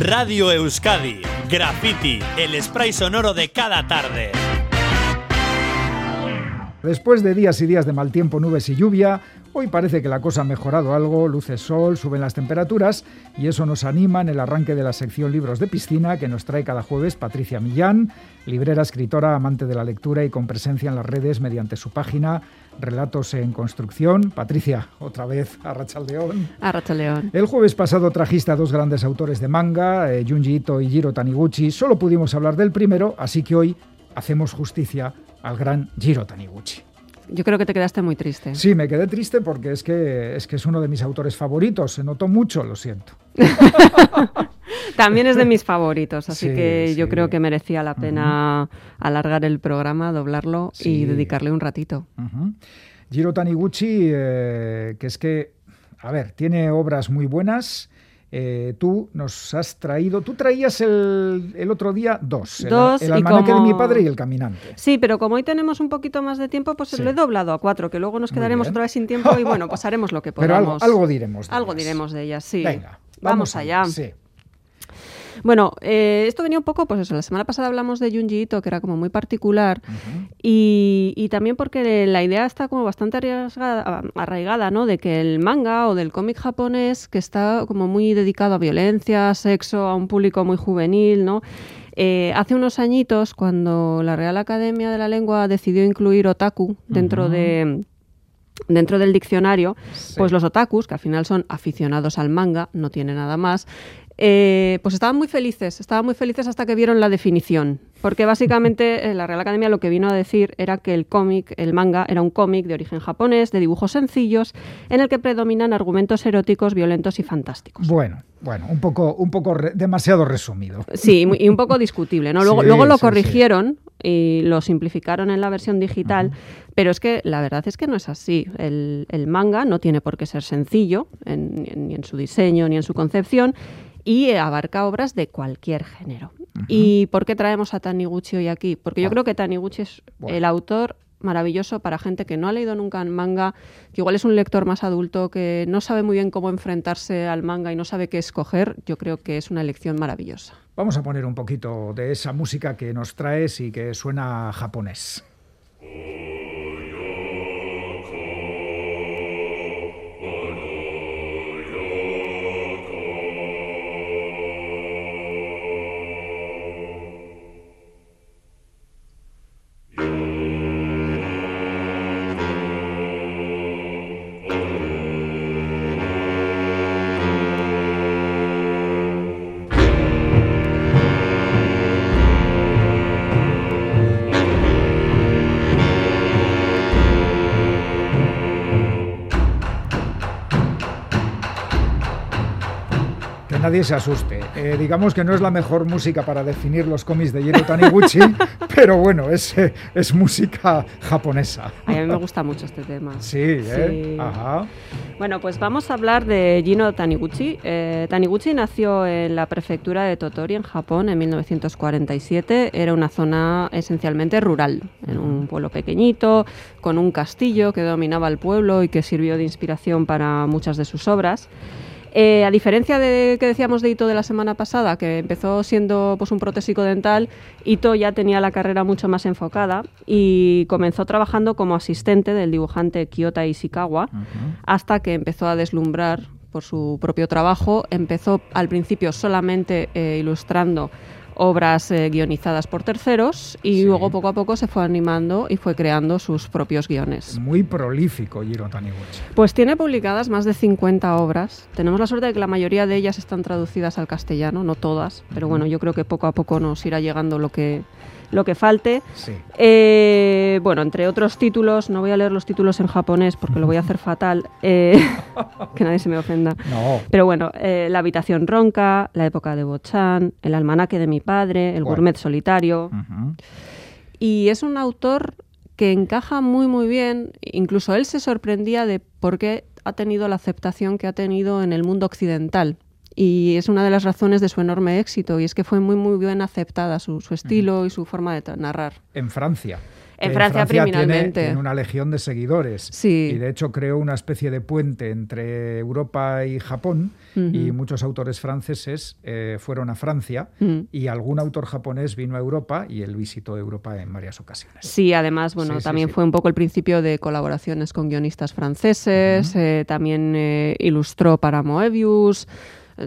Radio Euskadi, Graffiti, el spray sonoro de cada tarde. Después de días y días de mal tiempo, nubes y lluvia, hoy parece que la cosa ha mejorado algo, luce sol, suben las temperaturas y eso nos anima en el arranque de la sección Libros de Piscina que nos trae cada jueves Patricia Millán, librera, escritora, amante de la lectura y con presencia en las redes mediante su página Relatos en Construcción. Patricia, otra vez a Rachaldeón. A Rachaldeón. El jueves pasado trajiste a dos grandes autores de manga, eh, Junji Ito y Jiro Taniguchi. Solo pudimos hablar del primero, así que hoy hacemos justicia al gran Jiro Taniguchi. Yo creo que te quedaste muy triste. Sí, me quedé triste porque es que es, que es uno de mis autores favoritos. Se notó mucho, lo siento. También es de mis favoritos, así que yo creo que merecía la pena alargar el programa, doblarlo y dedicarle un ratito. Jiro Taniguchi, eh, que es que, a ver, tiene obras muy buenas. Eh, tú nos has traído, tú traías el, el otro día dos, dos el, almanaque de mi padre y el caminante. Sí, pero como hoy tenemos un poquito más de tiempo, pues lo he doblado a cuatro, que luego nos quedaremos otra vez sin tiempo y bueno, pues haremos lo que podamos. Pero algo, diremos. De algo diremos de ellas, sí. Venga, vamos, allá. Bueno, eh, esto venía un poco, pues eso, la semana pasada hablamos de Junji Ito, que era como muy particular, y, también porque la idea está como bastante arraigada, ¿no? De que el manga o del cómic japonés, que está como muy dedicado a violencia, sexo, a un público muy juvenil, ¿no? Eh, hace unos añitos, cuando la Real Academia de la Lengua decidió incluir otaku dentro de dentro del diccionario, pues los otakus, que al final son aficionados al manga, no tiene nada más, eh, pues estaban muy felices, estaban muy felices hasta que vieron la definición, porque básicamente eh, la Real Academia lo que vino a decir era que el cómic, el manga, era un cómic de origen japonés, de dibujos sencillos, en el que predominan argumentos eróticos, violentos y fantásticos. Bueno, bueno, un poco, un poco demasiado resumido. Sí, y un poco discutible, ¿no? Luego, luego lo corrigieron y lo simplificaron en la versión digital, pero es que la verdad es que no es así. El, manga no tiene por qué ser sencillo, ni en su diseño ni en su concepción, y abarca obras de cualquier género. ¿Y por qué traemos a Taniguchi hoy aquí? Porque yo creo que Taniguchi es el autor maravilloso para gente que no ha leído nunca manga, que igual es un lector más adulto, que no sabe muy bien cómo enfrentarse al manga y no sabe qué escoger, yo creo que es una elección maravillosa. Vamos a poner un poquito de esa música que nos traes y que suena japonés. Nadie se asuste. Eh, digamos que no es la mejor música para definir los cómics de Jiro Taniguchi, pero bueno, es, es música japonesa. a mí me gusta mucho este tema. Sí, ¿eh? Ajá. Bueno, pues vamos a hablar de Jiro Taniguchi. Eh, Taniguchi nació en la prefectura de Totori, en Japón, en 1947. Era una zona esencialmente rural, en un pueblo pequeñito, con un castillo que dominaba el pueblo y que sirvió de inspiración para muchas de sus obras. Eh, a diferencia de que decíamos de Ito de la semana pasada, que empezó siendo pues, un protésico dental, Ito ya tenía la carrera mucho más enfocada y comenzó trabajando como asistente del dibujante Kiyota Ishikawa hasta que empezó a deslumbrar por su propio trabajo. Empezó al principio solamente eh, ilustrando obras eh, guionizadas por terceros y luego poco a poco se fue animando y fue creando sus propios guiones. Muy prolífico Jiro Taniguchi. Pues tiene publicadas más de 50 obras. Tenemos la suerte de que la mayoría de ellas están traducidas al castellano, no todas, pero bueno, yo creo que poco a poco nos irá llegando lo que lo que falte. Eh, bueno, entre otros títulos, no voy a leer los títulos en japonés porque lo voy a hacer fatal, eh, que nadie se me ofenda. Pero bueno, eh, La habitación ronca, La época de Bochan, El almanaque de mi padre, El gourmet solitario. Y es un autor que encaja muy muy bien, incluso él se sorprendía de por qué ha tenido la aceptación que ha tenido en el mundo occidental y es una de las razones de su enorme éxito y es que fue muy muy bien aceptada su, estilo y su forma de narrar. En Francia. En Francia, tiene- criminalmente. Tiene, una legión de seguidores. Sí. Y de hecho creó una especie de puente entre Europa y Japón. Y muchos autores franceses eh, fueron a Francia. Mm. Y algún autor japonés vino a Europa y él visitó Europa en varias ocasiones. Sí, además, bueno, Sí, también sí. fue un poco el principio de colaboraciones con guionistas franceses, eh, también eh, ilustró para Moebius,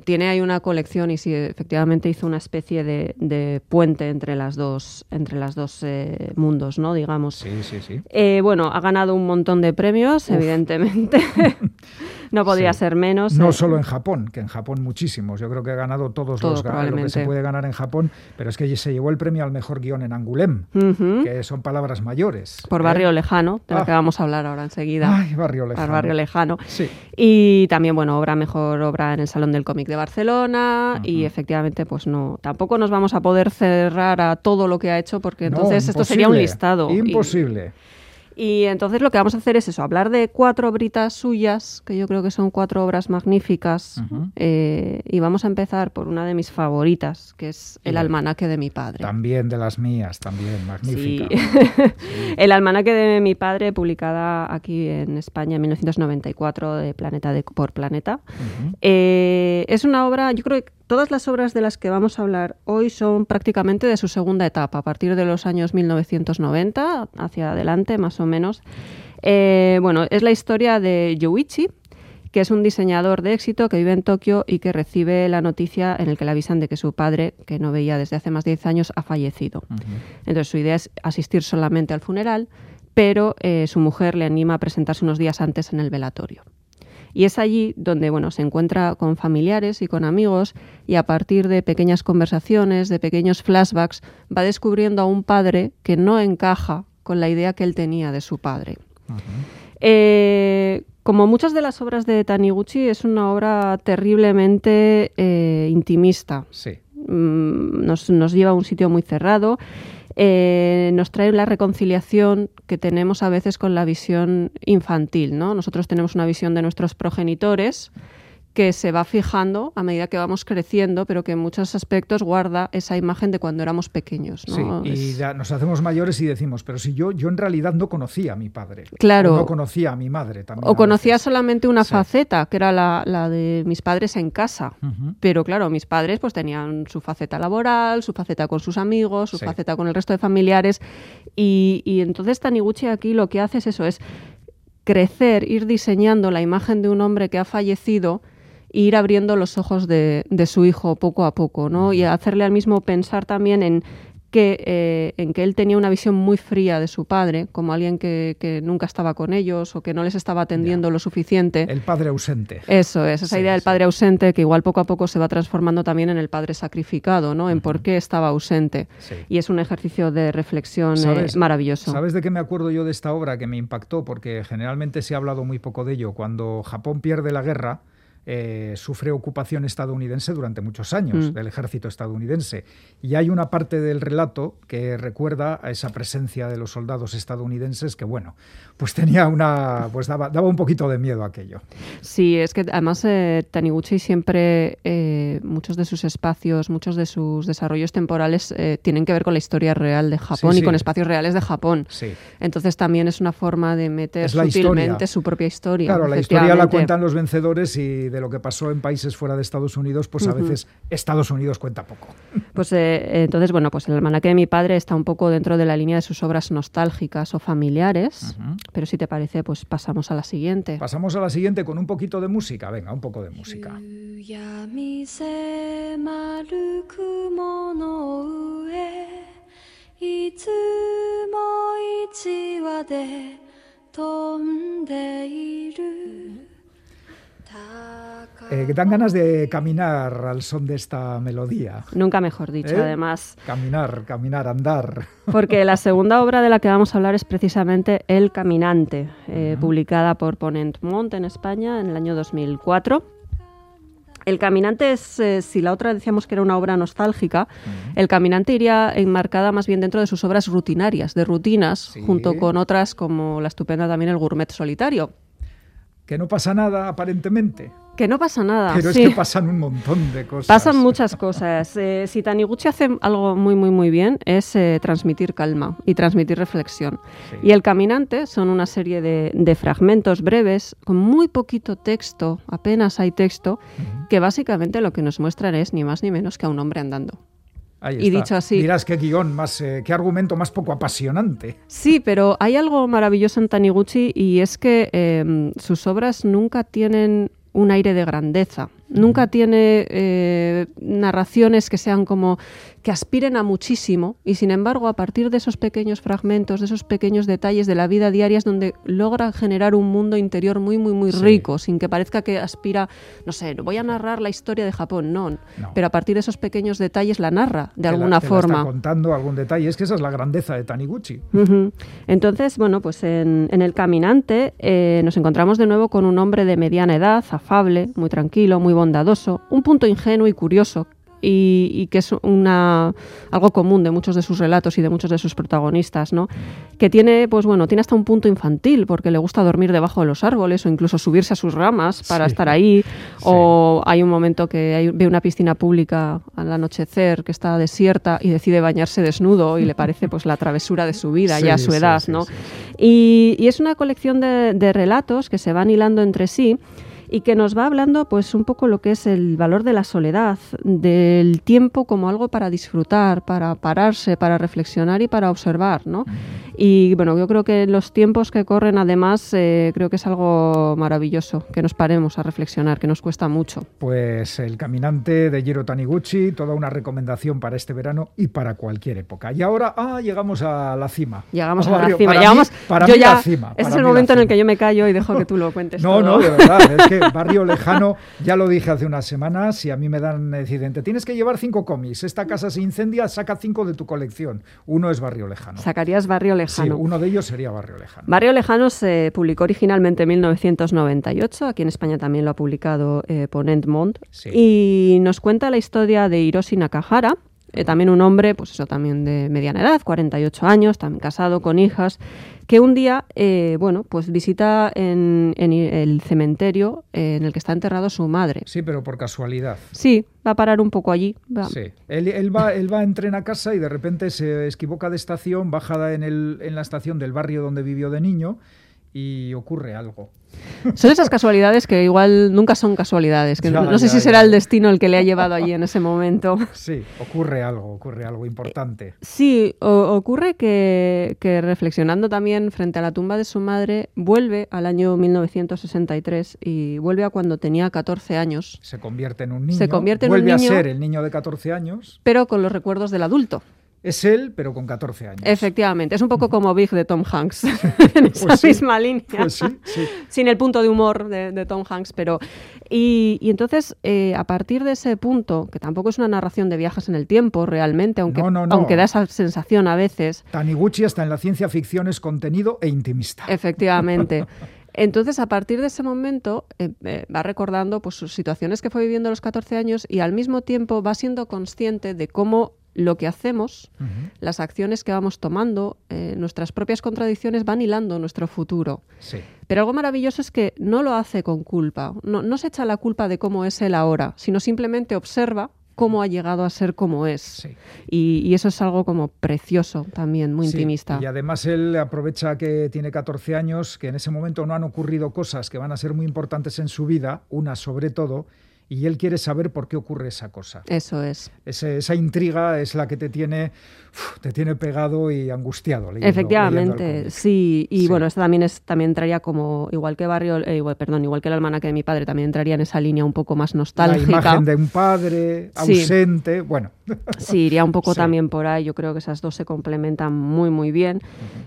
tiene ahí una colección y sí, efectivamente hizo una especie de, de puente entre las dos, entre las dos eh, mundos, ¿no? Digamos. Sí, sí, sí. Eh, bueno, ha ganado un montón de premios, evidentemente. no podía Sí. ser menos. No eh. solo en Japón, que en Japón muchísimos. Yo creo que ha ganado todos Todo, los lo que se puede ganar en Japón, pero es que se llevó el premio al mejor guion en Angulem, Ujú. que son palabras mayores. Por ¿eh? Barrio Lejano, de lo Ah. que vamos a hablar ahora enseguida. Ay, barrio lejano. Por Barrio Lejano. Sí. Y también, bueno, obra mejor obra en el Salón del Cómic de Barcelona. Y efectivamente, pues no, tampoco nos vamos a poder cerrar a todo lo que ha hecho, porque No, entonces esto sería un listado. Imposible. Y, entonces lo que vamos a hacer es eso, hablar de cuatro obritas suyas, que yo creo que son cuatro obras magníficas. Eh, y vamos a empezar por una de mis favoritas, que es El almanaque de mi padre. También de las mías, también, magnífica. Sí. El almanaque de mi padre, publicada aquí en España en 1994 de Planeta de, por Planeta. Eh, es una obra, yo creo que todas las obras de las que vamos a hablar hoy son prácticamente de su segunda etapa, a partir de los años 1990 hacia adelante, más o menos. Eh, bueno, es la historia de Yoichi, que es un diseñador de éxito que vive en Tokio y que recibe la noticia en el que le avisan de que su padre, que no veía desde hace más de 10 años, ha fallecido. Entonces su idea es asistir solamente al funeral, pero eh, su mujer le anima a presentarse unos días antes en el velatorio. Y es allí donde bueno, se encuentra con familiares y con amigos y a partir de pequeñas conversaciones, de pequeños flashbacks, va descubriendo a un padre que no encaja con la idea que él tenía de su padre. Eh, como muchas de las obras de Taniguchi, es una obra terriblemente eh, intimista Sí. Mm, nos, nos lleva a un sitio muy cerrado, eh, nos trae la reconciliación que tenemos a veces con la visión infantil. ¿no? Nosotros tenemos una visión de nuestros progenitores que se va fijando a medida que vamos creciendo, pero que en muchos aspectos guarda esa imagen de cuando éramos pequeños. ¿no? Sí, y Es- ya nos hacemos mayores y decimos, pero si yo, yo en realidad no conocía a mi padre. Claro. O no conocía a mi madre también. o conocía veces. solamente una Sí. faceta, que era la, la de mis padres en casa. Pero claro, mis padres pues tenían su faceta laboral, su faceta con sus amigos, su Sí. faceta con el resto de familiares. Y, y entonces Taniguchi aquí lo que hace es eso, es crecer, ir diseñando la imagen de un hombre que ha fallecido e ir abriendo los ojos de, de su hijo poco a poco, ¿no? Y hacerle al mismo pensar también en que, eh, en que él tenía una visión muy fría de su padre, como alguien que, que nunca estaba con ellos o que no les estaba atendiendo lo suficiente. El padre ausente. Eso es, esa Sí, idea del padre ausente que igual poco a poco se va transformando también en el padre sacrificado, ¿no? En por qué estaba ausente. Sí. Y es un ejercicio de reflexión eh, ¿Sabes- maravilloso. ¿Sabes de qué me acuerdo yo de esta obra que me impactó? Porque generalmente se ha hablado muy poco de ello. Cuando Japón pierde la guerra, eh, sufre ocupación estadounidense durante muchos años, Mm. del ejército estadounidense. Y hay una parte del relato que recuerda a esa presencia de los soldados estadounidenses que, bueno, pues tenía una. pues daba, daba un poquito de miedo aquello. Sí, es que además eh, Taniguchi siempre, eh, muchos de sus espacios, muchos de sus desarrollos temporales tienen que ver con la historia real de Japón Sí, y con espacios reales de Japón. Sí. Entonces también es una forma de meter sutilmente historia. su propia historia. Claro, la historia la cuentan los vencedores y de lo que pasó en países fuera de Estados Unidos, pues a veces Estados Unidos cuenta poco. Pues eh, entonces, bueno, pues el almanaque de mi padre está un poco dentro de la línea de sus obras nostálgicas o familiares, pero si te parece, pues pasamos a la siguiente. Pasamos a la siguiente con un poquito de música. Venga, un poco de música. Eh, que dan ganas de caminar al son de esta melodía. Nunca mejor dicho, ¿Eh? además, Caminar, caminar, andar. porque la segunda obra de la que vamos a hablar es precisamente El Caminante, eh, publicada por Ponent Mont en España en el año 2004. El Caminante es, eh, si la otra decíamos que era una obra nostálgica, El Caminante iría enmarcada más bien dentro de sus obras rutinarias, de rutinas, Sí. junto con otras como la estupenda también El Gourmet Solitario. Que no pasa nada, aparentemente. Que no pasa nada. Pero sí. es que pasan un montón de cosas. Pasan muchas cosas. Eh, si Taniguchi hace algo muy, muy, muy bien es eh, transmitir calma y transmitir reflexión. Sí. Y El Caminante son una serie de, de fragmentos breves con muy poquito texto, apenas hay texto, que básicamente lo que nos muestran es ni más ni menos que a un hombre andando. Ahí y está. dicho así- Dirás qué guion más, eh, qué argumento más poco apasionante. Sí, pero hay algo maravilloso en Taniguchi y es que eh, sus obras nunca tienen un aire de grandeza. Nunca tiene eh, narraciones que sean como que aspiren a muchísimo y sin embargo a partir de esos pequeños fragmentos, de esos pequeños detalles de la vida diaria es donde logra generar un mundo interior muy muy muy Sí. rico, sin que parezca que aspira, no sé, voy a narrar la historia de Japón, no, No. pero a partir de esos pequeños detalles la narra de Te la- alguna la forma. está contando algún detalle. Es que esa es la grandeza de Taniguchi. Entonces, bueno, pues en, en El Caminante eh, nos encontramos de nuevo con un hombre de mediana edad, afable, muy tranquilo, muy bondadoso, un punto ingenuo y curioso. Y, y que es una, algo común de muchos de sus relatos y de muchos de sus protagonistas, ¿no? Que tiene, pues bueno, tiene hasta un punto infantil, porque le gusta dormir debajo de los árboles o incluso subirse a sus ramas para Sí. estar ahí. Sí. O hay un momento que hay- ve una piscina pública al anochecer que está desierta y decide bañarse desnudo y le parece pues la travesura de su vida ya a Sí, su sí, edad, sí, ¿no? sí, sí. Y, y es una colección de, de relatos que se van hilando entre sí y que nos va hablando pues un poco lo que es el valor de la soledad, del tiempo como algo para disfrutar, para pararse, para reflexionar y para observar, ¿no? Y bueno, yo creo que los tiempos que corren además eh, creo que es algo maravilloso, que nos paremos a reflexionar, que nos cuesta mucho. Pues El Caminante de Jiro Taniguchi, toda una recomendación para este verano y para cualquier época. Y ahora, ah, llegamos a la cima. Llegamos a la barrio- cima, para mí- llegamos, para yo mí ya, la cima. para es el mí momento en el que yo me callo y dejo que tú lo cuentes No, todo. no, de verdad, es que Barrio Lejano, ya lo dije hace unas semanas, y a mí me dan accidente. Tienes que llevar cinco cómics. Esta casa se incendia, saca cinco de tu colección. Uno es Barrio Lejano. Sacarías Barrio Sí, Lejano. uno de ellos sería Barrio Lejano. Barrio Lejano se publicó originalmente en 1998, aquí en España también lo ha publicado eh, Ponent Mont, Sí. y nos cuenta la historia de Hiroshi Nakahara, eh, también un hombre, pues eso también de mediana edad, 48 años, también casado, con hijas, que un día, eh, bueno, pues visita en, en el cementerio eh, en el que está enterrado su madre. Sí, pero por casualidad. Sí, va a parar un poco allí. va- Sí. Él, él va, él va en tren a casa y de repente se equivoca de estación, baja en, el, en la estación del barrio donde vivió de niño y ocurre algo. Son esas casualidades que igual nunca son casualidades, que Ya, no, no sé ya, si será el destino el que le ha llevado allí en ese momento. Sí, ocurre algo, ocurre algo importante. Sí, o- ocurre que, que reflexionando también frente a la tumba de su madre, vuelve al año 1963 y vuelve a cuando tenía 14 años, Se convierte en un niño. Se convierte en un vuelve niño- a ser el niño de 14 años. pero con los recuerdos del adulto. Es él, pero con 14 años. Efectivamente, es un poco como Big de Tom Hanks, en esa Pues sí, misma línea. Pues sí, sí. sin el punto de humor de, de Tom Hanks, pero... Y, y entonces, eh, a partir de ese punto, que tampoco es una narración de viajes en el tiempo realmente, aunque, No, no, no. aunque da esa sensación a veces, Taniguchi hasta en la ciencia ficción es contenido e intimista. efectivamente. Entonces, a partir de ese momento, eh, eh, va recordando pues, sus situaciones que fue viviendo a los 14 años y al mismo tiempo va siendo consciente de cómo lo que hacemos, las acciones que vamos tomando, eh, nuestras propias contradicciones van hilando nuestro futuro. Sí. Pero algo maravilloso es que no lo hace con culpa, no, no se echa la culpa de cómo es él ahora, sino simplemente observa cómo ha llegado a ser como es. Sí. Y, y eso es algo como precioso también, muy Sí, intimista. Y además él aprovecha que tiene 14 años, que en ese momento no han ocurrido cosas que van a ser muy importantes en su vida, una sobre todo, y él quiere saber por qué ocurre esa cosa. Eso es. Ese- esa intriga es la que te tiene, uf, te tiene pegado y angustiado. leyendo- Efectivamente, sí. Y Sí. bueno, esto también es, también entraría como, igual que Barrio, eh, igual, perdón, igual que el almanaque de mi padre, también entraría en esa línea un poco más La nostálgica. imagen de un padre Sí. ausente, bueno, Sí, iría un poco Sí. también por ahí. Yo creo que esas dos se complementan muy, muy bien.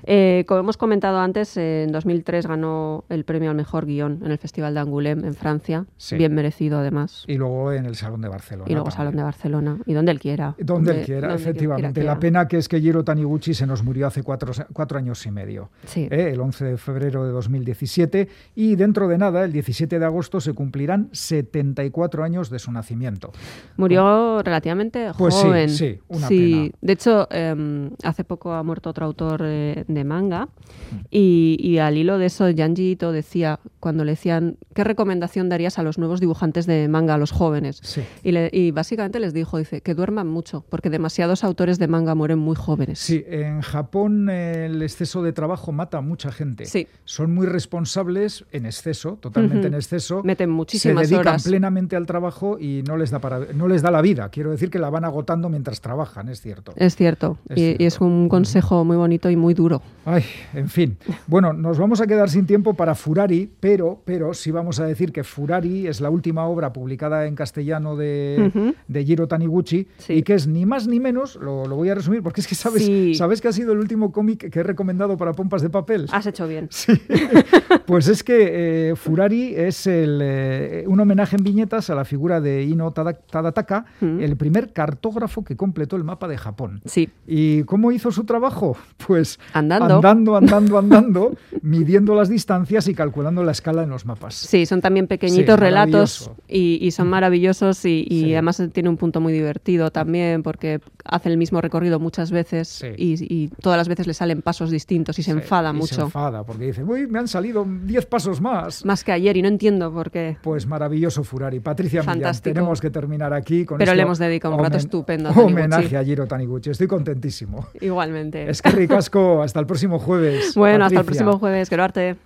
Eh, como hemos comentado antes, en 2003 ganó el premio al mejor guion en el Festival de Angoulême en Francia. Sí. Bien merecido, además. y luego en el Salón de Barcelona. Y luego también. Salón de Barcelona. Y donde él quiera. Donde él quiera, donde efectivamente. quiera, La pena que es que Jiro Taniguchi se nos murió hace cuatro, cuatro años y medio. Sí. ¿eh? el 11 de febrero de 2017 y dentro de nada, el 17 de agosto, se cumplirán 74 años de su nacimiento. Murió relativamente joven. Pues joven. Sí, una Sí, pena. de hecho, eh, hace poco ha muerto otro autor eh, de manga Mm. y, y al hilo de eso, Janji Ito decía, cuando le decían, ¿qué recomendación darías a los nuevos dibujantes de manga, a los jóvenes? Sí. Y, le- y básicamente les dijo, dice, que duerman mucho, porque demasiados autores de manga mueren muy jóvenes. Sí, en Japón eh, el exceso de trabajo mata a mucha gente. Sí. Son muy responsables en exceso, totalmente en exceso. Meten muchísimas Se dedican horas. plenamente al trabajo y no les da para no les da la vida. Quiero decir que la van agotando mientras trabajan, es cierto. Es cierto, Es y, cierto. y es un consejo muy bonito y muy duro. Ay, en fin. Bueno, nos vamos a quedar sin tiempo para Furari, pero, pero sí vamos a decir que Furari es la última obra publicada en castellano de, Ujú. de Jiro Taniguchi Sí. y que es ni más ni menos, lo, lo voy a resumir, porque es que sabes, Sí. sabes que ha sido el último cómic que he recomendado para pompas de papel. Has hecho bien. Pues es que eh, Furari es el, eh, un homenaje en viñetas a la figura de Ino Tada- Tadataka, Mm. el primer cartógrafo que completó el mapa de Japón. Sí, ¿Y cómo hizo su trabajo? Pues Andando. andando, andando, andando, midiendo las distancias y calculando la escala en los mapas. sí, son también pequeñitos Sí, relatos y, y son maravillosos y, y Sí. además tiene un punto muy divertido también porque hace el mismo recorrido muchas veces Sí. y, y todas las veces le salen pasos distintos y se enfada y Se mucho. enfada porque dice, uy, me han salido 10 pasos más. Más que ayer y no entiendo por qué. Pues maravilloso Furari. Patricia Millán, Fantástico. tenemos que terminar aquí con Pero le hemos dedicado un rato estupendo a. Homenaje a Jiro Taniguchi. Estoy contentísimo. Igualmente. Es que ricasco. Hasta el próximo jueves. bueno, hasta el próximo jueves. Quiero arte.